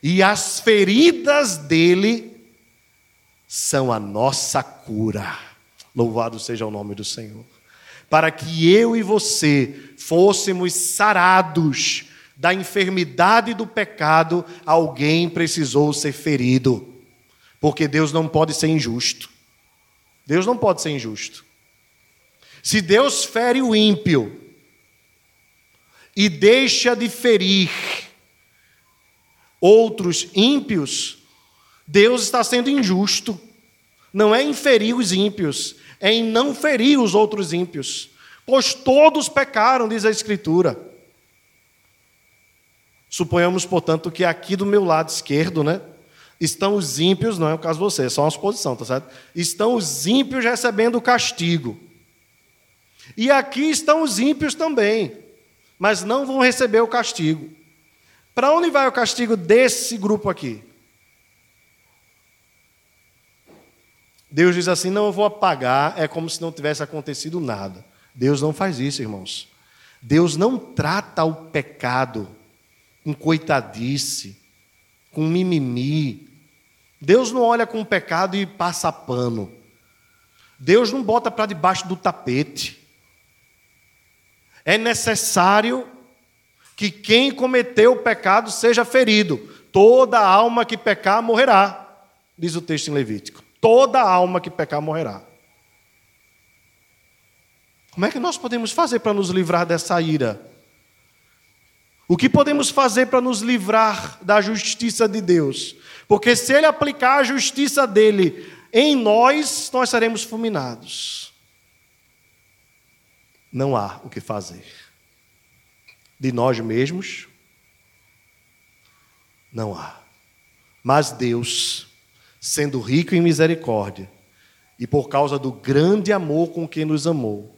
e as feridas dele são a nossa cura. Louvado seja o nome do Senhor. Para que eu e você fôssemos sarados da enfermidade do pecado, alguém precisou ser ferido. Porque Deus não pode ser injusto. Deus não pode ser injusto. Se Deus fere o ímpio e deixa de ferir outros ímpios, Deus está sendo injusto. Não é em ferir os ímpios, é em não ferir os outros ímpios. Pois todos pecaram, diz a Escritura. Suponhamos, portanto, que aqui do meu lado esquerdo, né, estão os ímpios, não é o caso de você, é só uma suposição, tá certo? Estão os ímpios recebendo o castigo. E aqui estão os ímpios também, mas não vão receber o castigo. Para onde vai o castigo desse grupo aqui? Deus diz assim: não, eu vou apagar, é como se não tivesse acontecido nada. Deus não faz isso, irmãos. Deus não trata o pecado com coitadice, com mimimi. Deus não olha com o pecado e passa pano. Deus não bota para debaixo do tapete. É necessário que quem cometeu o pecado seja ferido. Toda alma que pecar morrerá, diz o texto em Levítico. Toda alma que pecar morrerá. Como é que nós podemos fazer para nos livrar dessa ira? O que podemos fazer para nos livrar da justiça de Deus? Porque se Ele aplicar a justiça dele em nós, nós seremos fulminados. Não há o que fazer. De nós mesmos, não há. Mas Deus, sendo rico em misericórdia, e por causa do grande amor com que nos amou,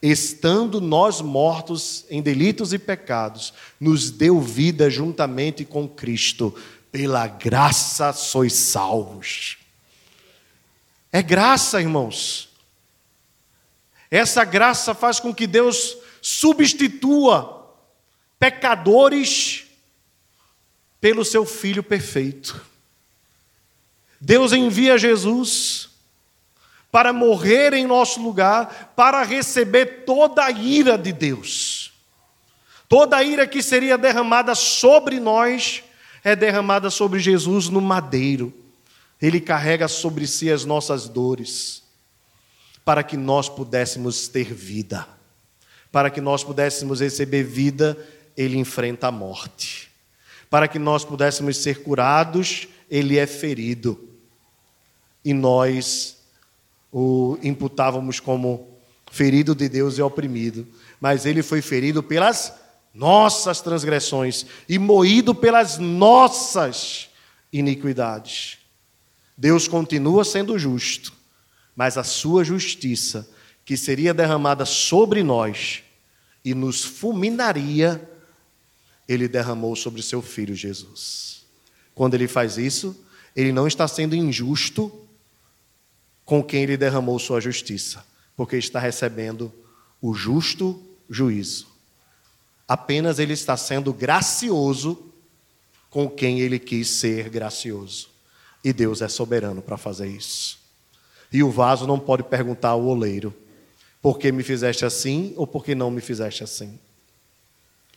estando nós mortos em delitos e pecados, nos deu vida juntamente com Cristo. Pela graça sois salvos. É graça, irmãos. Essa graça faz com que Deus substitua pecadores pelo seu Filho perfeito. Deus envia Jesus para morrer em nosso lugar, para receber toda a ira de Deus. Toda a ira que seria derramada sobre nós é derramada sobre Jesus no madeiro. Ele carrega sobre si as nossas dores, para que nós pudéssemos ter vida. Para que nós pudéssemos receber vida, ele enfrenta a morte. Para que nós pudéssemos ser curados, ele é ferido. E nós o imputávamos como ferido de Deus e oprimido, mas ele foi ferido pelas nossas transgressões e moído pelas nossas iniquidades. Deus continua sendo justo, mas a sua justiça, que seria derramada sobre nós e nos fulminaria, ele derramou sobre seu filho Jesus. Quando ele faz isso, ele não está sendo injusto com quem ele derramou sua justiça, porque está recebendo o justo juízo. Apenas ele está sendo gracioso com quem ele quis ser gracioso. E Deus é soberano para fazer isso. E o vaso não pode perguntar ao oleiro: por que me fizeste assim ou por que não me fizeste assim?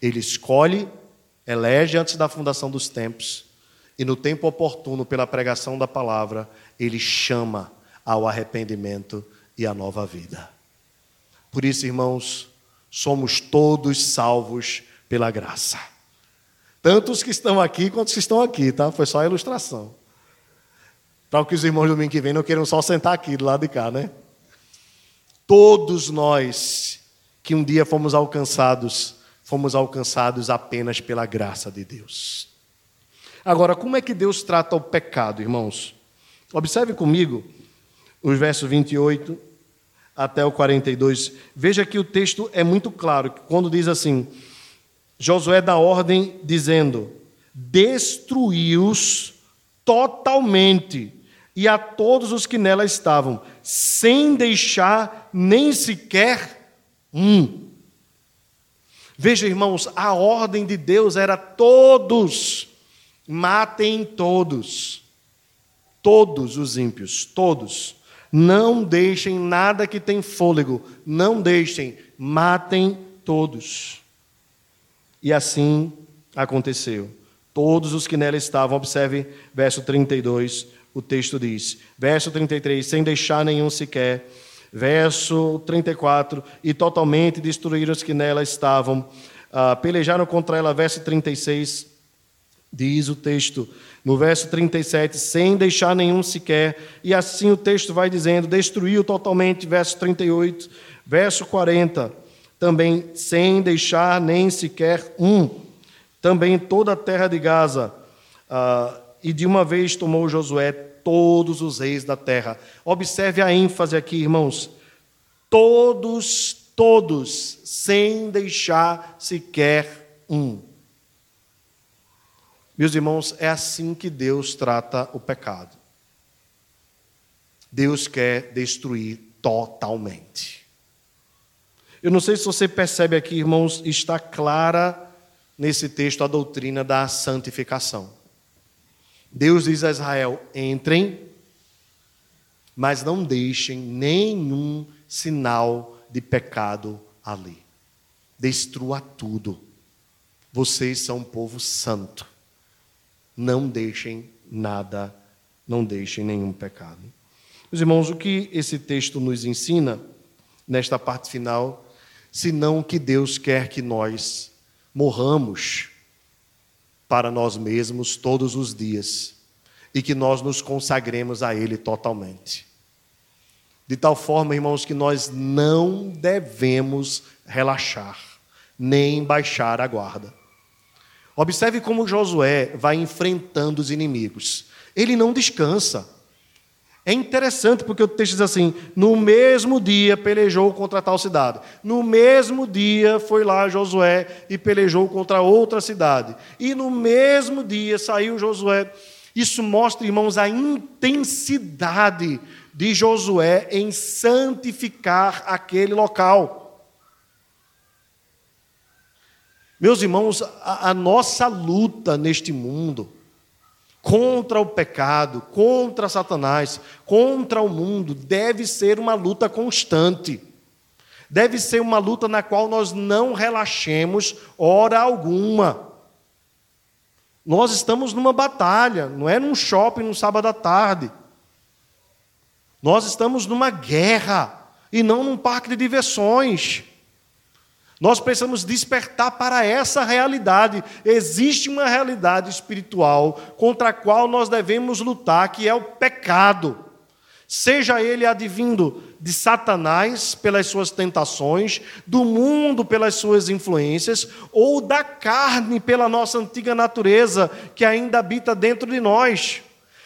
Ele escolhe, elege antes da fundação dos tempos, e no tempo oportuno, pela pregação da palavra, ele chama ao arrependimento e à nova vida. Por isso, irmãos, somos todos salvos pela graça. Tanto os que estão aqui quanto os que estão aqui, tá? Foi só a ilustração. Para que os irmãos do domingo que vem não queiram só sentar aqui do lado de cá, né? Todos nós que um dia fomos alcançados, fomos alcançados apenas pela graça de Deus. Agora, como é que Deus trata o pecado, irmãos? Observe comigo os versos 28 até o 42. Veja que o texto é muito claro, quando diz assim: Josué dá ordem dizendo: Destruiu-os totalmente, e a todos os que nela estavam, sem deixar nem sequer um. Veja, irmãos, a ordem de Deus era todos, matem todos. Todos os ímpios, todos. Não deixem nada que tem fôlego, não deixem, matem todos. E assim aconteceu. Todos os que nela estavam, observe verso 32, o texto diz. Verso 33, sem deixar nenhum sequer. Verso 34, e totalmente destruíram os que nela estavam. Uh, pelejaram contra ela, verso 36, diz o texto no verso 37, sem deixar nenhum sequer, e assim o texto vai dizendo: destruiu totalmente, verso 38, verso 40, também sem deixar nem sequer um, também toda a terra de Gaza, ah, e de uma vez tomou Josué todos os reis da terra. Observe a ênfase aqui, irmãos. Todos, todos, sem deixar sequer um. Meus irmãos, é assim que Deus trata o pecado. Deus quer destruir totalmente. Eu não sei se você percebe aqui, irmãos, está clara nesse texto a doutrina da santificação. Deus diz a Israel: entrem, mas não deixem nenhum sinal de pecado ali. Destrua tudo. Vocês são um povo santo não deixem nada, não deixem nenhum pecado. Meus irmãos, o que esse texto nos ensina, nesta parte final, senão que Deus quer que nós morramos para nós mesmos todos os dias e que nós nos consagremos a Ele totalmente. De tal forma, irmãos, que nós não devemos relaxar, nem baixar a guarda. Observe como Josué vai enfrentando os inimigos. Ele não descansa. É interessante porque o texto diz assim: no mesmo dia pelejou contra tal cidade. No mesmo dia foi lá Josué e pelejou contra outra cidade. E no mesmo dia saiu Josué. Isso mostra, irmãos, a intensidade de Josué em santificar aquele local. Meus irmãos, a, a nossa luta neste mundo contra o pecado, contra Satanás, contra o mundo, deve ser uma luta constante. Deve ser uma luta na qual nós não relaxemos hora alguma. Nós estamos numa batalha, não é num shopping no sábado à tarde. Nós estamos numa guerra e não num parque de diversões. Nós precisamos despertar para essa realidade. Existe uma realidade espiritual contra a qual nós devemos lutar, que é o pecado. Seja ele advindo de Satanás pelas suas tentações, do mundo pelas suas influências, ou da carne pela nossa antiga natureza que ainda habita dentro de nós.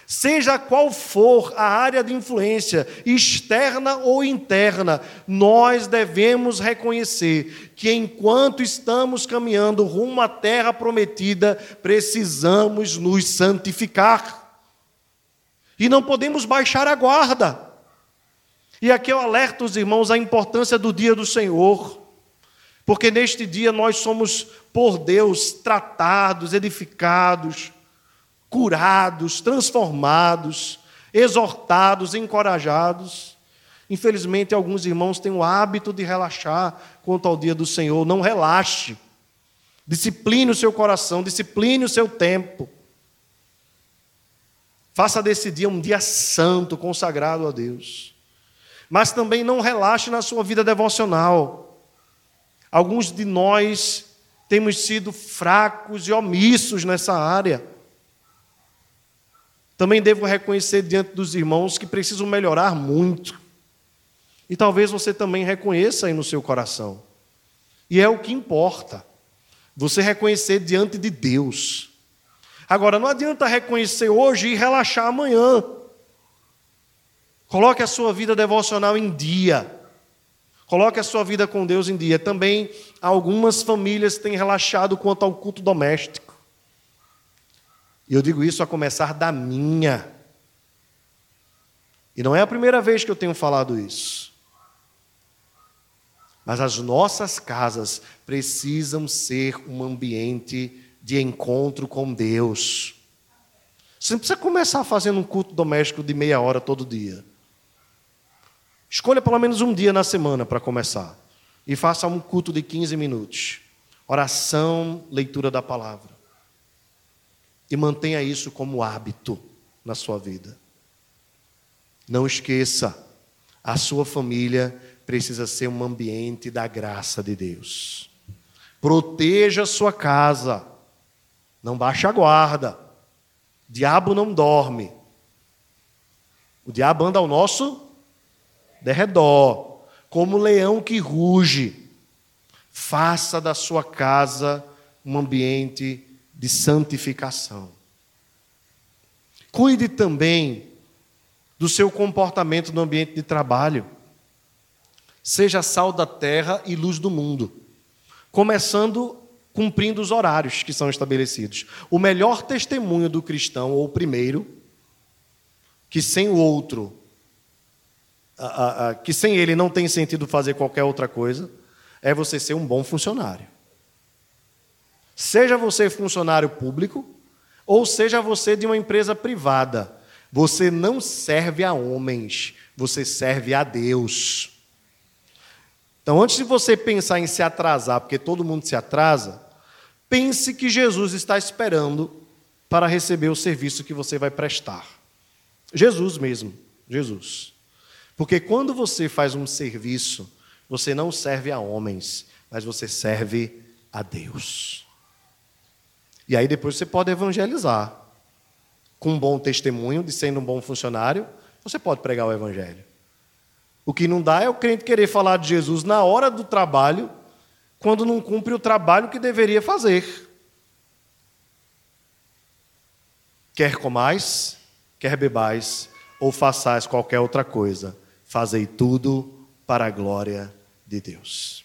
Seja qual for a área de influência, externa ou interna, nós devemos reconhecer que enquanto estamos caminhando rumo à terra prometida, precisamos nos santificar. E não podemos baixar a guarda. E aqui eu alerto os irmãos a importância do dia do Senhor, porque neste dia nós somos por Deus tratados, edificados, curados, transformados, exortados, encorajados. Infelizmente, alguns irmãos têm o hábito de relaxar quanto ao dia do Senhor. Não relaxe. Discipline o seu coração, discipline o seu tempo. Faça desse dia um dia santo, consagrado a Deus. Mas também não relaxe na sua vida devocional. Alguns de nós temos sido fracos e omissos nessa área. Também devo reconhecer diante dos irmãos que precisam melhorar muito. E talvez você também reconheça aí no seu coração. E é o que importa. Você reconhecer diante de Deus. Agora, não adianta reconhecer hoje e relaxar amanhã. Coloque a sua vida devocional em dia. Coloque a sua vida com Deus em dia. Também algumas famílias têm relaxado quanto ao culto doméstico. E eu digo isso a começar da minha. E não é a primeira vez que eu tenho falado isso. Mas as nossas casas precisam ser um ambiente de encontro com Deus. Você não precisa começar fazendo um culto doméstico de meia hora todo dia. Escolha pelo menos um dia na semana para começar. E faça um culto de 15 minutos. Oração, leitura da palavra. E mantenha isso como hábito na sua vida. Não esqueça, a sua família precisa ser um ambiente da graça de Deus. Proteja a sua casa. Não baixe a guarda. O diabo não dorme. O diabo anda ao nosso derredor, como leão que ruge. Faça da sua casa um ambiente de santificação. Cuide também do seu comportamento no ambiente de trabalho. Seja sal da terra e luz do mundo, começando cumprindo os horários que são estabelecidos. O melhor testemunho do cristão, ou o primeiro, que sem o outro, que sem ele não tem sentido fazer qualquer outra coisa, é você ser um bom funcionário. Seja você funcionário público, ou seja você de uma empresa privada, você não serve a homens, você serve a Deus. Então, antes de você pensar em se atrasar, porque todo mundo se atrasa, pense que Jesus está esperando para receber o serviço que você vai prestar. Jesus mesmo, Jesus. Porque quando você faz um serviço, você não serve a homens, mas você serve a Deus. E aí depois você pode evangelizar. Com um bom testemunho de sendo um bom funcionário, você pode pregar o evangelho. O que não dá é o crente querer falar de Jesus na hora do trabalho, quando não cumpre o trabalho que deveria fazer. Quer comais, quer bebais, ou façais qualquer outra coisa, fazei tudo para a glória de Deus.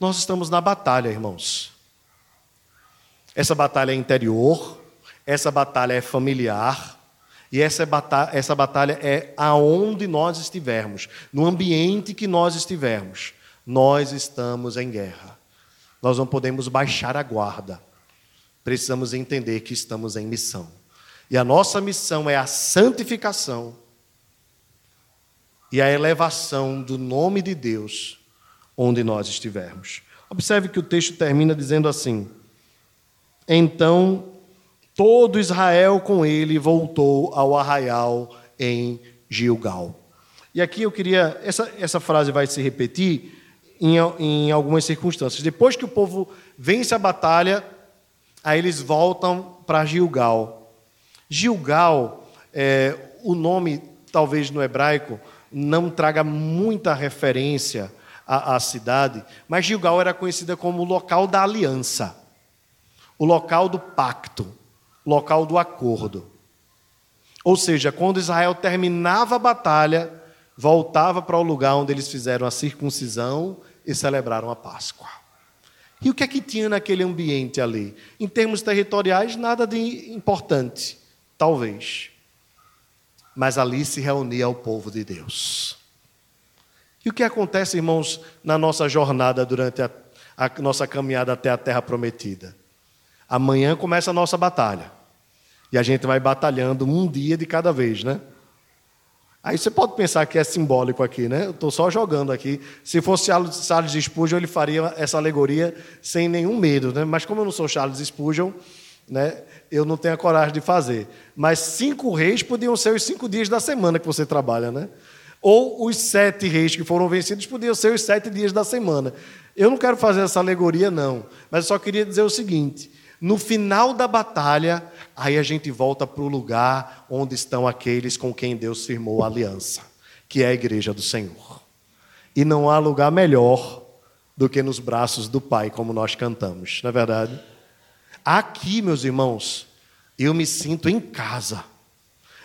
Nós estamos na batalha, irmãos. Essa batalha é interior, essa batalha é familiar, e essa batalha, essa batalha é aonde nós estivermos, no ambiente que nós estivermos. Nós estamos em guerra. Nós não podemos baixar a guarda. Precisamos entender que estamos em missão. E a nossa missão é a santificação e a elevação do nome de Deus onde nós estivermos. Observe que o texto termina dizendo assim: então todo Israel com ele voltou ao arraial em Gilgal. E aqui eu queria. Essa, essa frase vai se repetir em, em algumas circunstâncias. Depois que o povo vence a batalha, aí eles voltam para Gilgal. Gilgal, é, o nome, talvez no hebraico, não traga muita referência à, à cidade, mas Gilgal era conhecida como o local da aliança o local do pacto, local do acordo. Ou seja, quando Israel terminava a batalha, voltava para o lugar onde eles fizeram a circuncisão e celebraram a Páscoa. E o que é que tinha naquele ambiente ali? Em termos territoriais, nada de importante, talvez. Mas ali se reunia o povo de Deus. E o que acontece, irmãos, na nossa jornada durante a, a nossa caminhada até a terra prometida? Amanhã começa a nossa batalha. E a gente vai batalhando um dia de cada vez, né? Aí você pode pensar que é simbólico aqui, né? Eu estou só jogando aqui. Se fosse Charles Spurgeon, ele faria essa alegoria sem nenhum medo, né? Mas como eu não sou Charles Spurgeon, né? Eu não tenho a coragem de fazer. Mas cinco reis podiam ser os cinco dias da semana que você trabalha, né? Ou os sete reis que foram vencidos podiam ser os sete dias da semana. Eu não quero fazer essa alegoria, não. Mas eu só queria dizer o seguinte: no final da batalha, Aí a gente volta para o lugar onde estão aqueles com quem Deus firmou a aliança, que é a igreja do Senhor. E não há lugar melhor do que nos braços do Pai, como nós cantamos, não é verdade? Aqui, meus irmãos, eu me sinto em casa.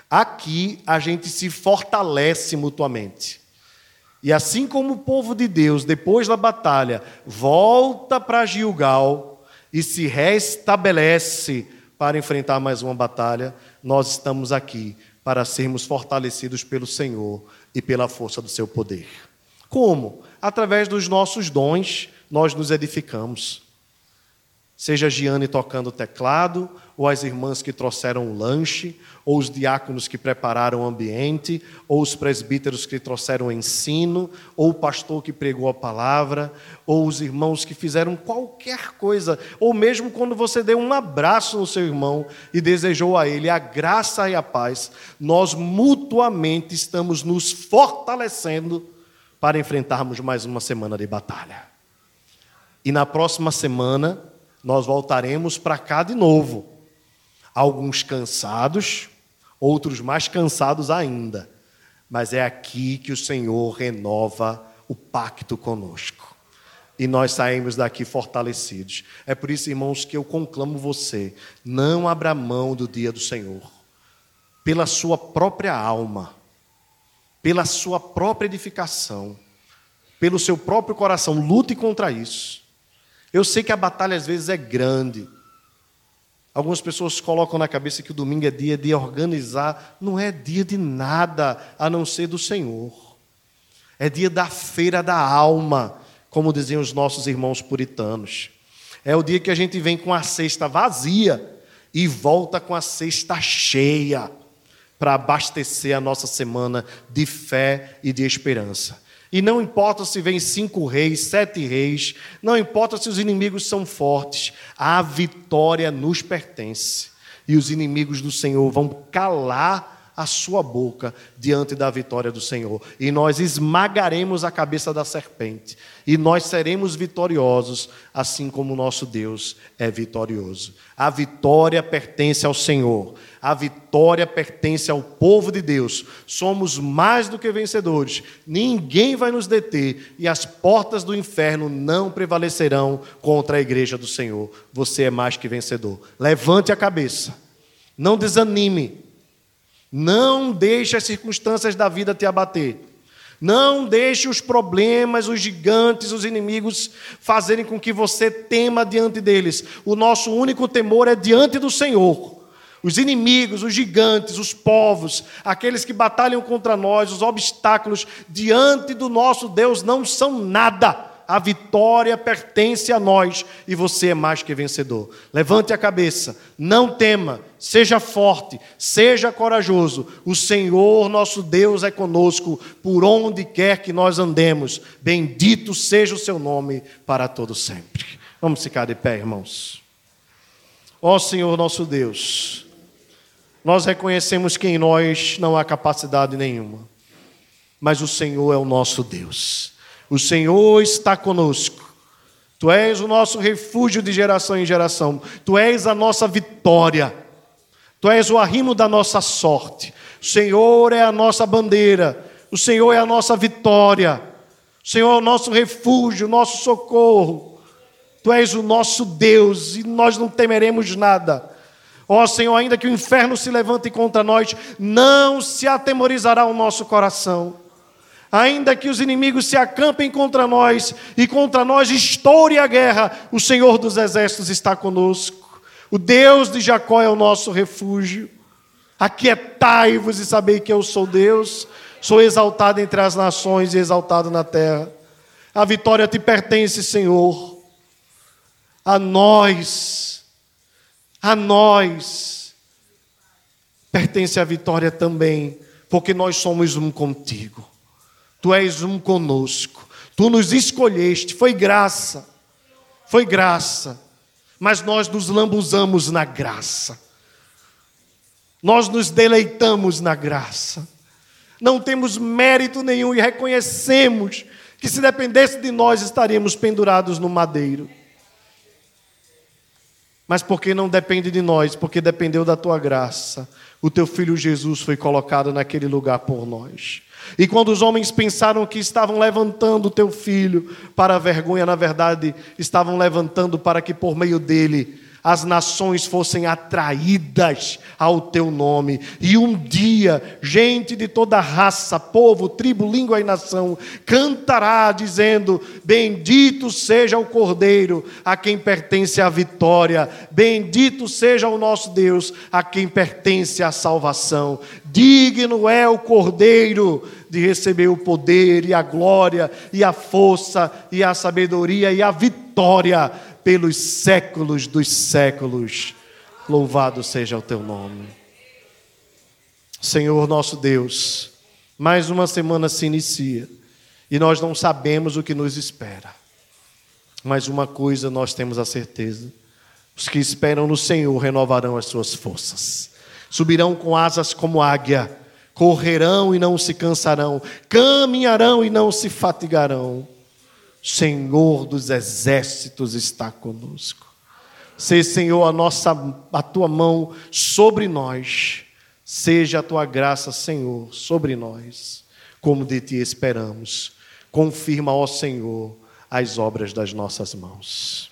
Aqui a gente se fortalece mutuamente. E assim como o povo de Deus, depois da batalha, volta para Gilgal e se restabelece para enfrentar mais uma batalha, nós estamos aqui para sermos fortalecidos pelo Senhor e pela força do seu poder. Como? Através dos nossos dons, nós nos edificamos. Seja Giane tocando teclado, ou as irmãs que trouxeram o lanche, ou os diáconos que prepararam o ambiente, ou os presbíteros que trouxeram o ensino, ou o pastor que pregou a palavra, ou os irmãos que fizeram qualquer coisa, ou mesmo quando você deu um abraço no seu irmão e desejou a ele a graça e a paz, nós mutuamente estamos nos fortalecendo para enfrentarmos mais uma semana de batalha. E na próxima semana, nós voltaremos para cá de novo. Alguns cansados, outros mais cansados ainda. Mas é aqui que o Senhor renova o pacto conosco. E nós saímos daqui fortalecidos. É por isso, irmãos, que eu conclamo você: não abra mão do dia do Senhor, pela sua própria alma, pela sua própria edificação, pelo seu próprio coração. Lute contra isso. Eu sei que a batalha às vezes é grande. Algumas pessoas colocam na cabeça que o domingo é dia de organizar. Não é dia de nada a não ser do Senhor. É dia da feira da alma, como diziam os nossos irmãos puritanos. É o dia que a gente vem com a cesta vazia e volta com a cesta cheia para abastecer a nossa semana de fé e de esperança. E não importa se vem cinco reis, sete reis, não importa se os inimigos são fortes, a vitória nos pertence. E os inimigos do Senhor vão calar a sua boca diante da vitória do Senhor. E nós esmagaremos a cabeça da serpente. E nós seremos vitoriosos, assim como nosso Deus é vitorioso. A vitória pertence ao Senhor. A vitória pertence ao povo de Deus. Somos mais do que vencedores. Ninguém vai nos deter e as portas do inferno não prevalecerão contra a igreja do Senhor. Você é mais que vencedor. Levante a cabeça. Não desanime. Não deixe as circunstâncias da vida te abater. Não deixe os problemas, os gigantes, os inimigos fazerem com que você tema diante deles. O nosso único temor é diante do Senhor. Os inimigos, os gigantes, os povos, aqueles que batalham contra nós, os obstáculos diante do nosso Deus não são nada a vitória pertence a nós e você é mais que vencedor. Levante a cabeça, não tema, seja forte, seja corajoso. O Senhor nosso Deus é conosco por onde quer que nós andemos. Bendito seja o seu nome para todo sempre. Vamos ficar de pé, irmãos. Ó Senhor nosso Deus, nós reconhecemos que em nós não há capacidade nenhuma, mas o Senhor é o nosso Deus. O Senhor está conosco. Tu és o nosso refúgio de geração em geração. Tu és a nossa vitória. Tu és o arrimo da nossa sorte. O Senhor é a nossa bandeira. O Senhor é a nossa vitória. O Senhor é o nosso refúgio, o nosso socorro. Tu és o nosso Deus e nós não temeremos nada. Ó Senhor, ainda que o inferno se levante contra nós, não se atemorizará o nosso coração Ainda que os inimigos se acampem contra nós e contra nós estoure a guerra, o Senhor dos exércitos está conosco. O Deus de Jacó é o nosso refúgio. Aquietai-vos e sabei que eu sou Deus. Sou exaltado entre as nações e exaltado na terra. A vitória te pertence, Senhor. A nós, a nós, pertence a vitória também porque nós somos um contigo. Tu és um conosco. Tu nos escolheste, foi graça. Foi graça. Mas nós nos lambuzamos na graça. Nós nos deleitamos na graça. Não temos mérito nenhum e reconhecemos que se dependesse de nós estaríamos pendurados no madeiro. Mas porque não depende de nós, porque dependeu da tua graça, o teu filho Jesus foi colocado naquele lugar por nós. E quando os homens pensaram que estavam levantando teu filho para a vergonha, na verdade, estavam levantando para que por meio dele as nações fossem atraídas ao teu nome. E um dia, gente de toda raça, povo, tribo, língua e nação, cantará dizendo: Bendito seja o Cordeiro, a quem pertence a vitória, bendito seja o nosso Deus, a quem pertence a salvação. Digno é o Cordeiro de receber o poder e a glória e a força e a sabedoria e a vitória pelos séculos dos séculos. Louvado seja o teu nome. Senhor nosso Deus, mais uma semana se inicia e nós não sabemos o que nos espera. Mas uma coisa nós temos a certeza: os que esperam no Senhor renovarão as suas forças, subirão com asas como águia, correrão e não se cansarão, caminharão e não se fatigarão. Senhor dos exércitos está conosco. Seja, Senhor, a nossa a tua mão sobre nós. Seja a tua graça, Senhor, sobre nós, como de ti esperamos. Confirma, ó Senhor, as obras das nossas mãos.